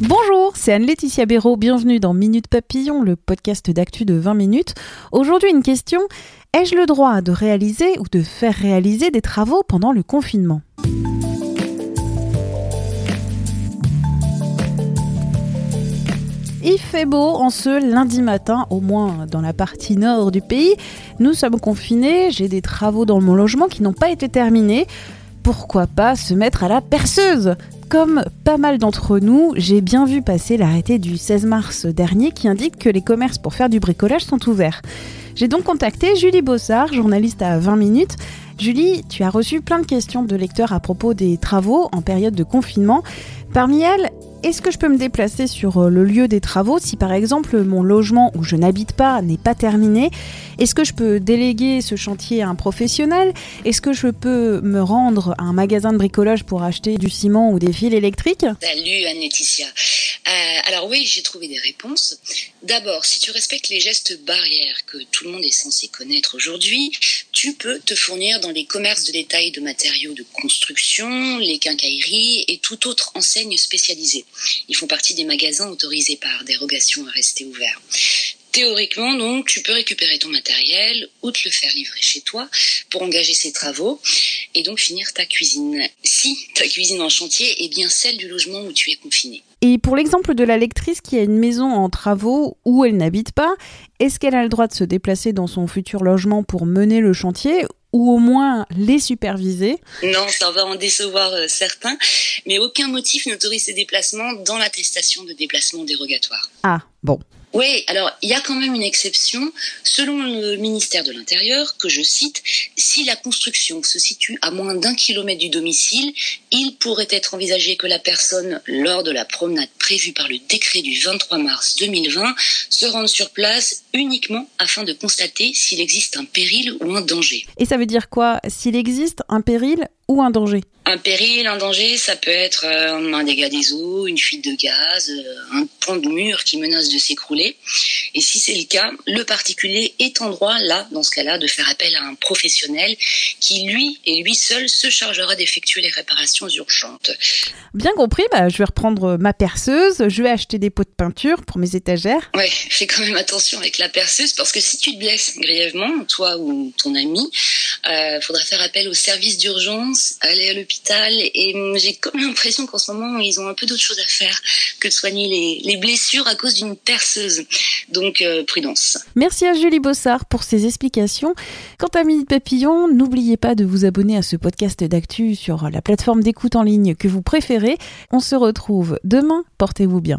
Bonjour, c'est Anne-Laetitia Béraud. Bienvenue dans Minute Papillon, le podcast d'actu de 20 minutes. Aujourd'hui, une question. Ai-je le droit de réaliser ou de faire réaliser des travaux pendant le confinement? Il fait beau en ce lundi matin, au moins dans la partie nord du pays. Nous sommes confinés, j'ai des travaux dans mon logement qui n'ont pas été terminés. Pourquoi pas se mettre à la perceuse? Comme pas mal d'entre nous, j'ai bien vu passer l'arrêté du 16 mars dernier qui indique que les commerces pour faire du bricolage sont ouverts. J'ai donc contacté Julie Bossard, journaliste à 20 minutes. Julie, tu as reçu plein de questions de lecteurs à propos des travaux en période de confinement. Parmi elles, est-ce que je peux me déplacer sur euh, le lieu des travaux si par exemple mon logement où je n'habite pas n'est pas terminé? Est-ce que je peux déléguer ce chantier à un professionnel? Est-ce que je peux me rendre à un magasin de bricolage pour acheter du ciment ou des fils électriques? Salut Anne-Laetitia. Euh, alors oui, j'ai trouvé des réponses. D'abord, si tu respectes les gestes barrières que tout le monde est censé connaître aujourd'hui, tu peux te fournir dans les commerces de détail de matériaux de construction, les quincailleries et toute autre enseigne spécialisée. Ils font partie des magasins autorisés par dérogation à rester ouverts. Théoriquement, donc, tu peux récupérer ton matériel ou te le faire livrer chez toi pour engager ces travaux et donc finir ta cuisine. Si ta cuisine en chantier est bien celle du logement où tu es confiné. Et pour l'exemple de la lectrice qui a une maison en travaux où elle n'habite pas, est-ce qu'elle a le droit de se déplacer dans son futur logement pour mener le chantier ou au moins les superviser? Non, ça va en décevoir euh, certains, mais aucun motif n'autorise ces déplacements dans l'attestation de déplacement dérogatoire. Ah, bon. Oui, alors il y a quand même une exception. Selon le ministère de l'Intérieur, que je cite, si la construction se situe à moins d'un kilomètre du domicile, il pourrait être envisagé que la personne, lors de la promenade prévue par le décret du 23 mars 2020, se rende sur place uniquement afin de constater s'il existe un péril ou un danger. Et ça veut dire quoi? S'il existe un péril ou un danger? Un péril, un danger, ça peut être euh, un dégât des eaux, une fuite de gaz, euh, un pont de mur qui menace de s'écrouler. Et si c'est le cas, le particulier est en droit, là, dans ce cas-là, de faire appel à un professionnel qui, lui et lui seul, se chargera d'effectuer les réparations urgentes. Bien compris, bah, je vais reprendre ma perceuse, je vais acheter des pots de peinture pour mes étagères. Ouais, fais quand même attention avec la perceuse parce que si tu te blesses grièvement, toi ou ton ami, euh, faudra faire appel au service d'urgence, aller à l'hôpital et hum, j'ai comme l'impression qu'en ce moment ils ont un peu d'autres choses à faire que de soigner les, les blessures à cause d'une perceuse. Donc euh, prudence. Merci à Julie Bossard pour ses explications. Quant à Minute Papillon, n'oubliez pas de vous abonner à ce podcast d'actu sur la plateforme d'écoute en ligne que vous préférez. On se retrouve demain, portez-vous bien.